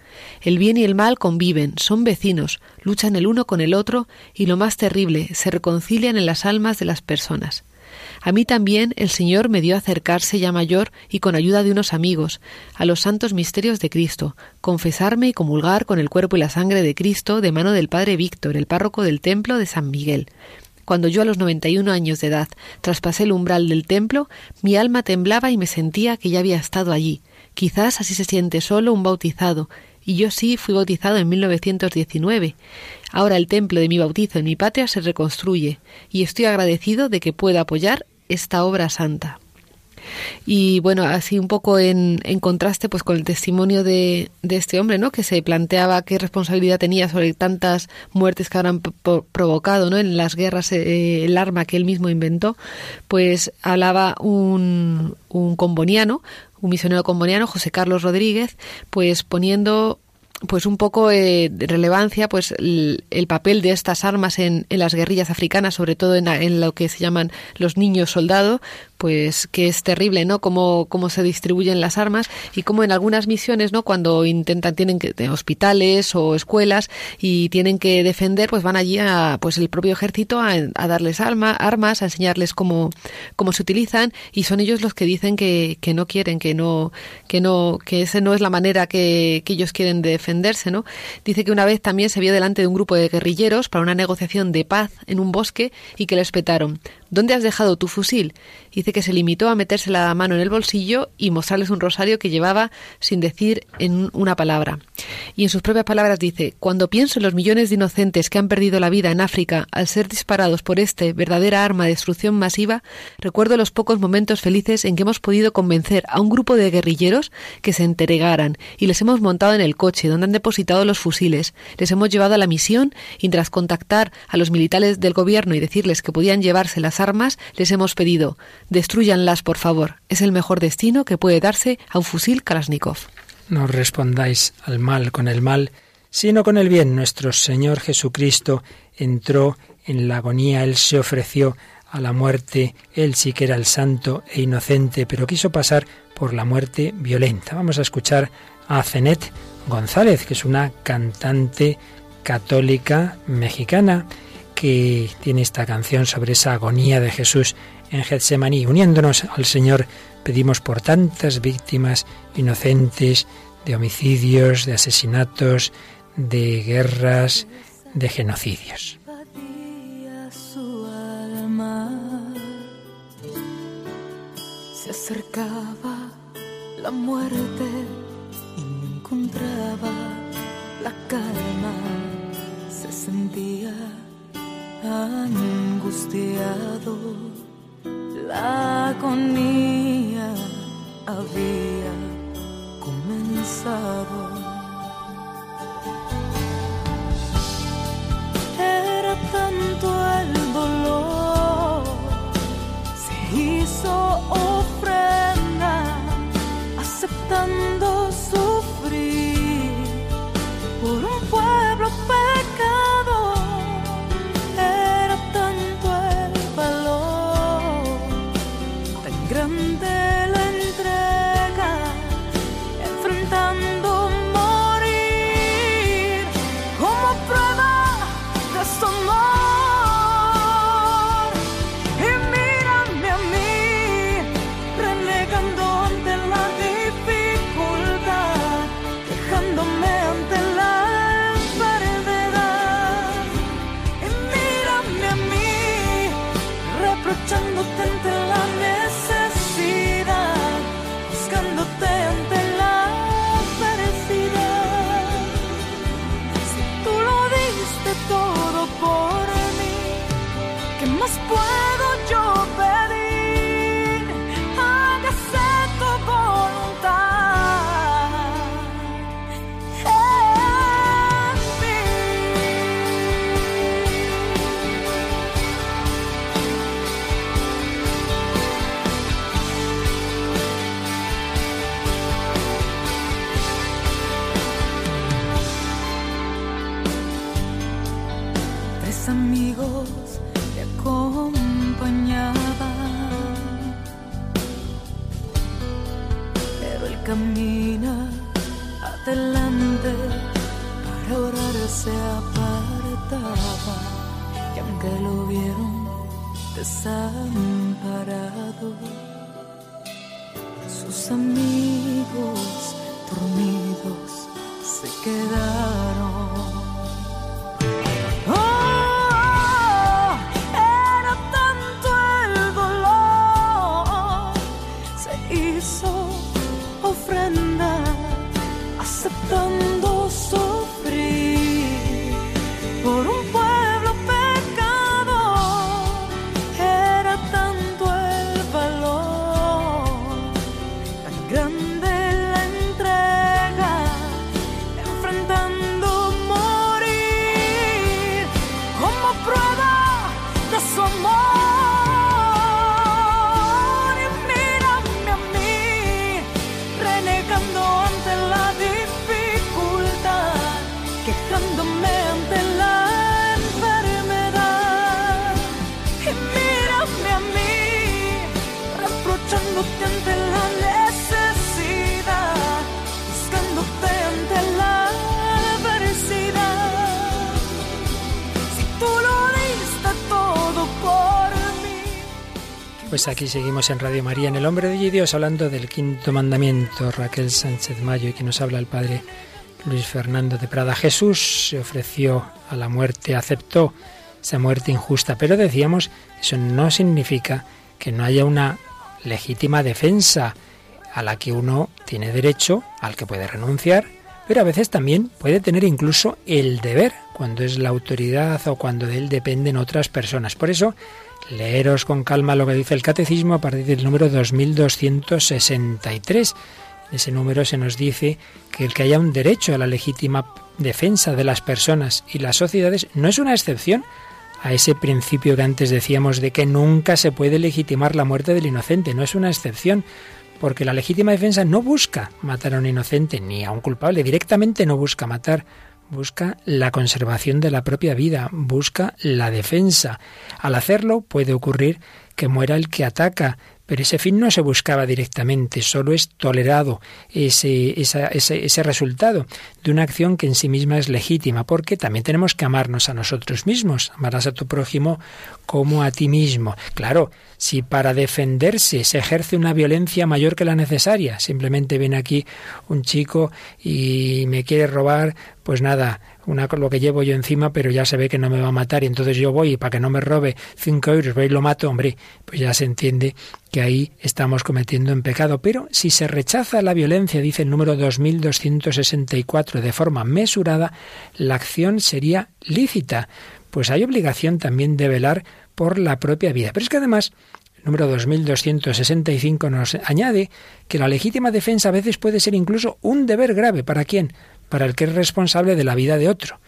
El bien y el mal conviven, son vecinos, luchan el uno con el otro y lo más terrible, se reconcilian en las almas de las personas. A mí también el Señor me dio acercarse ya mayor y con ayuda de unos amigos a los santos misterios de Cristo, confesarme y comulgar con el cuerpo y la sangre de Cristo de mano del Padre Víctor, el párroco del templo de San Miguel. Cuando yo a los noventa y uno años de edad traspasé el umbral del templo, mi alma temblaba y me sentía que ya había estado allí. Quizás así se siente solo un bautizado, y yo sí fui bautizado en 1919. Ahora el templo de mi bautizo en mi patria se reconstruye y estoy agradecido de que pueda apoyar esta obra santa. Y bueno, así un poco en, en contraste pues con el testimonio de, de, este hombre, ¿no? Que se planteaba qué responsabilidad tenía sobre tantas muertes que habrán provocado, ¿no? En las guerras eh, el arma que él mismo inventó, pues hablaba un, un comboniano, un misionero comboniano, José Carlos Rodríguez, pues poniendo pues un poco eh, de relevancia pues el, papel de estas armas en, en, las guerrillas africanas sobre todo en, en, lo que se llaman los niños soldados pues que es terrible, ¿no? Cómo, cómo se distribuyen las armas y cómo en algunas misiones, ¿no? Cuando intentan, tienen que, de hospitales o escuelas y tienen que defender, pues van allí a, pues el propio ejército a, darles arma, armas, a enseñarles cómo, cómo se utilizan y son ellos los que dicen que, que no quieren, que no, que no, que esa no es la manera que, que ellos quieren defenderse, ¿no? Dice que una vez también se vio delante de un grupo de guerrilleros para una negociación de paz en un bosque y que le espetaron. ¿Dónde has dejado tu fusil? Dice que se limitó a meterse la mano en el bolsillo y mostrarles un rosario que llevaba sin decir en una palabra. Y en sus propias palabras dice, cuando pienso en los millones de inocentes que han perdido la vida en África al ser disparados por este verdadera arma de destrucción masiva, recuerdo los pocos momentos felices en que hemos podido convencer a un grupo de guerrilleros que se entregaran y les hemos montado en el coche donde han depositado los fusiles, les hemos llevado a la misión y tras contactar a los militares del gobierno y decirles que podían llevarse armas, les hemos pedido, destruyanlas por favor, es el mejor destino que puede darse a un fusil Kalashnikov. No respondáis al mal con el mal, sino con el bien. Nuestro Señor Jesucristo entró en la agonía, Él se ofreció a la muerte, Él sí que era el santo e inocente, pero quiso pasar por la muerte violenta. Vamos a escuchar a Zenet González, que es una cantante católica mexicana que tiene esta canción sobre esa agonía de Jesús en Getsemaní. Uniéndonos al Señor, pedimos por tantas víctimas inocentes de homicidios, de asesinatos, de guerras, de genocidios. se acercaba la muerte y encontraba la calma se sentía angustiado la agonía había comenzado era tanto el dolor, se hizo ofrenda, aceptando sufrir por un pueblo pecador. Pues aquí seguimos en Radio María, en El Hombre de Dios, hablando del quinto mandamiento. Raquel Sánchez Mayo y que nos habla el Padre Luis Fernando de Prada. Jesús se ofreció a la muerte, aceptó esa muerte injusta, pero decíamos, eso no significa que no haya una legítima defensa a la que uno tiene derecho, al que puede renunciar, pero a veces también puede tener incluso el deber, cuando es la autoridad o cuando de él dependen otras personas. Por eso, leeros con calma lo que dice el Catecismo a partir del número 2263. En ese número se nos dice que el que haya un derecho a la legítima defensa de las personas y las sociedades no es una excepción a ese principio que antes decíamos de que nunca se puede legitimar la muerte del inocente, no es una excepción, porque la legítima defensa no busca matar a un inocente ni a un culpable, directamente no busca matar, busca la conservación de la propia vida, busca la defensa. Al hacerlo puede ocurrir que muera el que ataca, pero ese fin no se buscaba directamente, solo es tolerado ese, ese, ese, resultado de una acción que en sí misma es legítima, porque también tenemos que amarnos a nosotros mismos, amarás a tu prójimo como a ti mismo. Claro, si para defenderse se ejerce una violencia mayor que la necesaria, simplemente viene aquí un chico y me quiere robar, pues nada, una, lo que llevo yo encima, pero ya se ve que no me va a matar y entonces yo voy y para que no me robe cinco euros, voy y lo mato, hombre, pues ya se entiende que ahí estamos cometiendo un pecado. Pero si se rechaza la violencia, dice el número 2264, de forma mesurada, la acción sería lícita. Pues hay obligación también de velar por la propia vida. Pero es que además número 2265 nos añade que la legítima defensa a veces puede ser incluso un deber grave. ¿Para quién? Para el que es responsable de la vida de otro.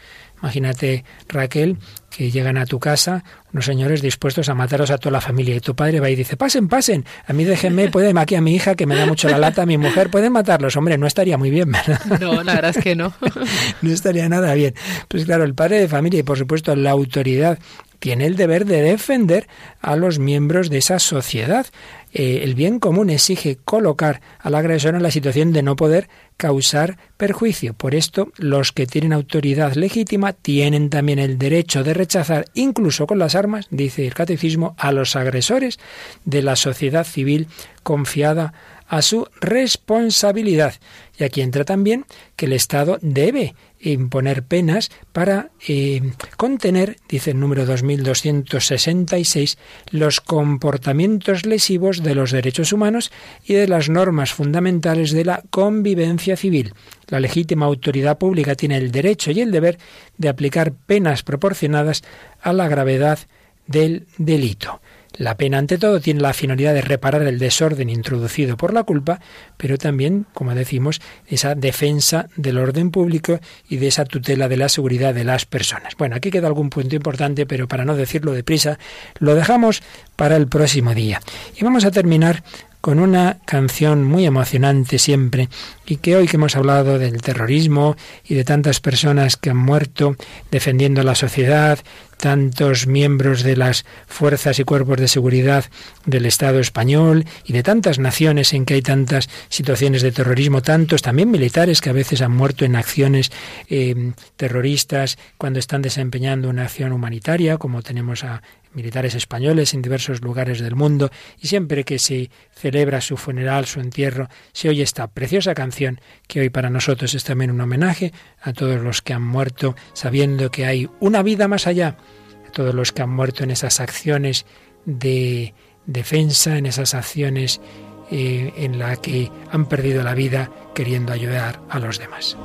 Imagínate, Raquel, que llegan a tu casa unos señores dispuestos a mataros a toda la familia y tu padre va y dice, pasen, pasen, a mí déjenme, [LAUGHS] pueden aquí a mi hija que me da mucho la lata, a mi mujer, pueden matarlos. Hombre, no estaría muy bien, ¿verdad? No, la verdad es que no. [LAUGHS] no estaría nada bien. Pues claro, el padre de familia y por supuesto la autoridad tiene el deber de defender a los miembros de esa sociedad. Eh, el bien común exige colocar al agresor en la situación de no poder causar perjuicio. Por esto, los que tienen autoridad legítima tienen también el derecho de rechazar, incluso con las armas, dice el catecismo, a los agresores de la sociedad civil confiada a su responsabilidad. Y aquí entra también que el Estado debe imponer penas para eh, contener, dice el número 2266, los comportamientos lesivos de los derechos humanos y de las normas fundamentales de la convivencia civil. La legítima autoridad pública tiene el derecho y el deber de aplicar penas proporcionadas a la gravedad del delito. La pena, ante todo, tiene la finalidad de reparar el desorden introducido por la culpa, pero también, como decimos, esa defensa del orden público y de esa tutela de la seguridad de las personas. Bueno, aquí queda algún punto importante, pero para no decirlo deprisa, lo dejamos para el próximo día. Y vamos a terminar con una canción muy emocionante siempre y que hoy que hemos hablado del terrorismo y de tantas personas que han muerto defendiendo la sociedad, tantos miembros de las fuerzas y cuerpos de seguridad del Estado español y de tantas naciones en que hay tantas situaciones de terrorismo, tantos también militares que a veces han muerto en acciones eh, terroristas cuando están desempeñando una acción humanitaria, como tenemos a militares españoles en diversos lugares del mundo, y siempre que se celebra su funeral, su entierro, se oye esta preciosa canción que hoy para nosotros es también un homenaje a todos los que han muerto sabiendo que hay una vida más allá, a todos los que han muerto en esas acciones de defensa, en esas acciones eh, en las que han perdido la vida queriendo ayudar a los demás.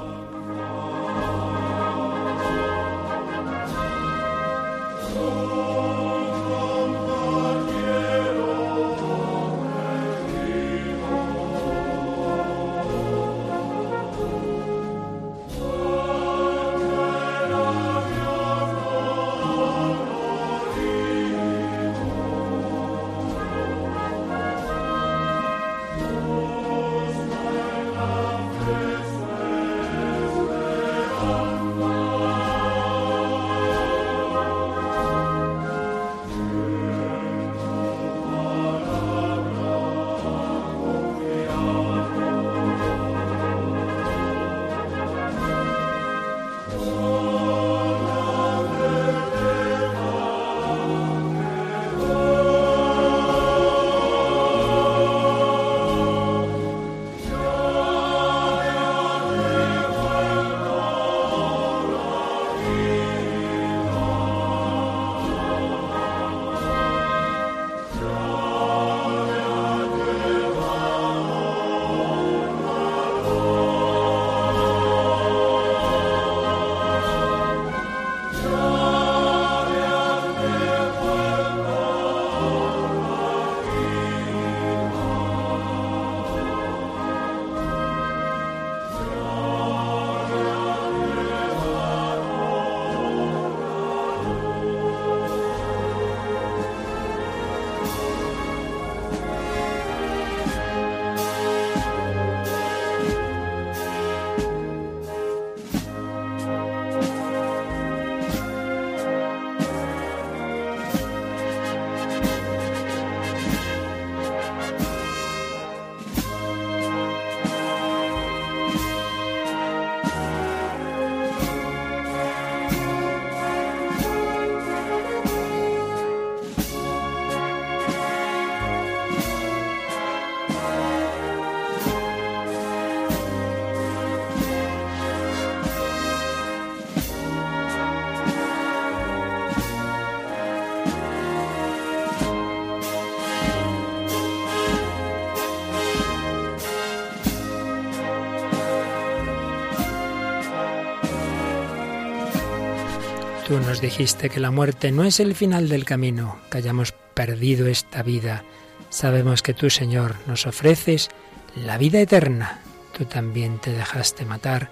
Nos dijiste que la muerte no es el final del camino, que hayamos perdido esta vida. Sabemos que tú, Señor, nos ofreces la vida eterna. Tú también te dejaste matar,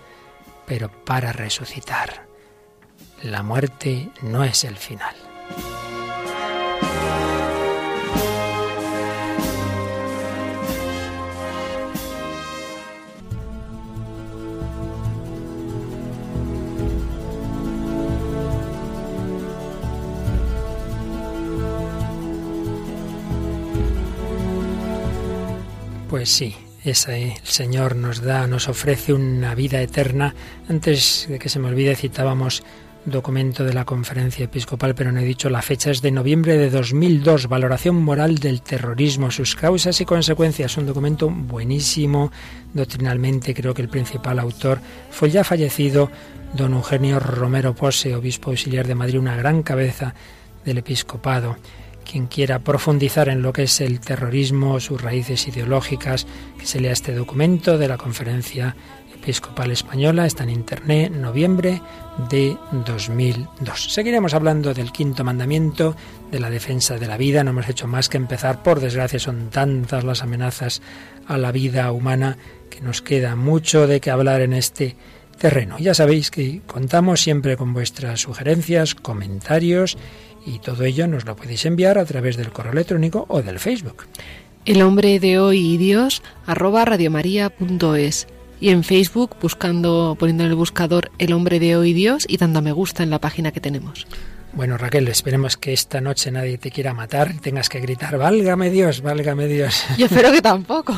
pero para resucitar. La muerte no es el final. Pues sí, ese el Señor nos da, nos ofrece una vida eterna. Antes de que se me olvide citábamos documento de la conferencia episcopal, pero no he dicho la fecha, es de noviembre de 2002, valoración moral del terrorismo, sus causas y consecuencias. Un documento buenísimo, doctrinalmente creo que el principal autor fue ya fallecido don Eugenio Romero Pose, obispo auxiliar de Madrid, una gran cabeza del episcopado. Quien quiera profundizar en lo que es el terrorismo, sus raíces ideológicas, que se lea este documento de la Conferencia Episcopal Española, está en Internet, noviembre de 2002. Seguiremos hablando del quinto mandamiento, de la defensa de la vida. No hemos hecho más que empezar, por desgracia son tantas las amenazas a la vida humana que nos queda mucho de qué hablar en este terreno. Ya sabéis que contamos siempre con vuestras sugerencias, comentarios y todo ello nos lo podéis enviar a través del correo electrónico o del Facebook. El hombre de hoy y Dios arroba radiomaria.es y en Facebook buscando, poniendo en el buscador El hombre de hoy Dios y dando a me gusta en la página que tenemos. Bueno, Raquel, esperemos que esta noche nadie te quiera matar y tengas que gritar, válgame Dios, válgame Dios. [LAUGHS] Yo espero que tampoco.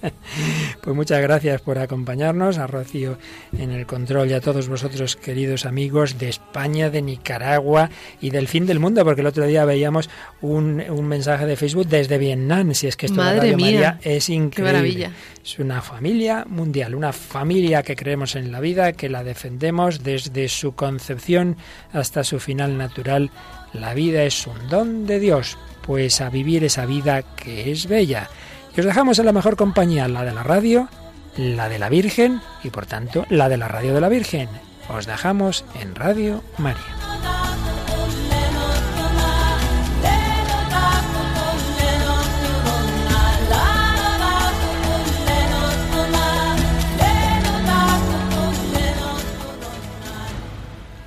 [LAUGHS] pues muchas gracias por acompañarnos, a Rocío en el control y a todos vosotros, queridos amigos de España, de Nicaragua y del fin del mundo, porque el otro día veíamos un, un mensaje de Facebook desde Vietnam, si es que esto Madre de Radio mía, María es increíble. qué maravilla. Es una familia mundial, una familia que creemos en la vida, que la defendemos desde su concepción hasta su final natural. La vida es un don de Dios, pues a vivir esa vida que es bella. Y os dejamos en la mejor compañía, la de la radio, la de la Virgen y por tanto la de la radio de la Virgen. Os dejamos en Radio María.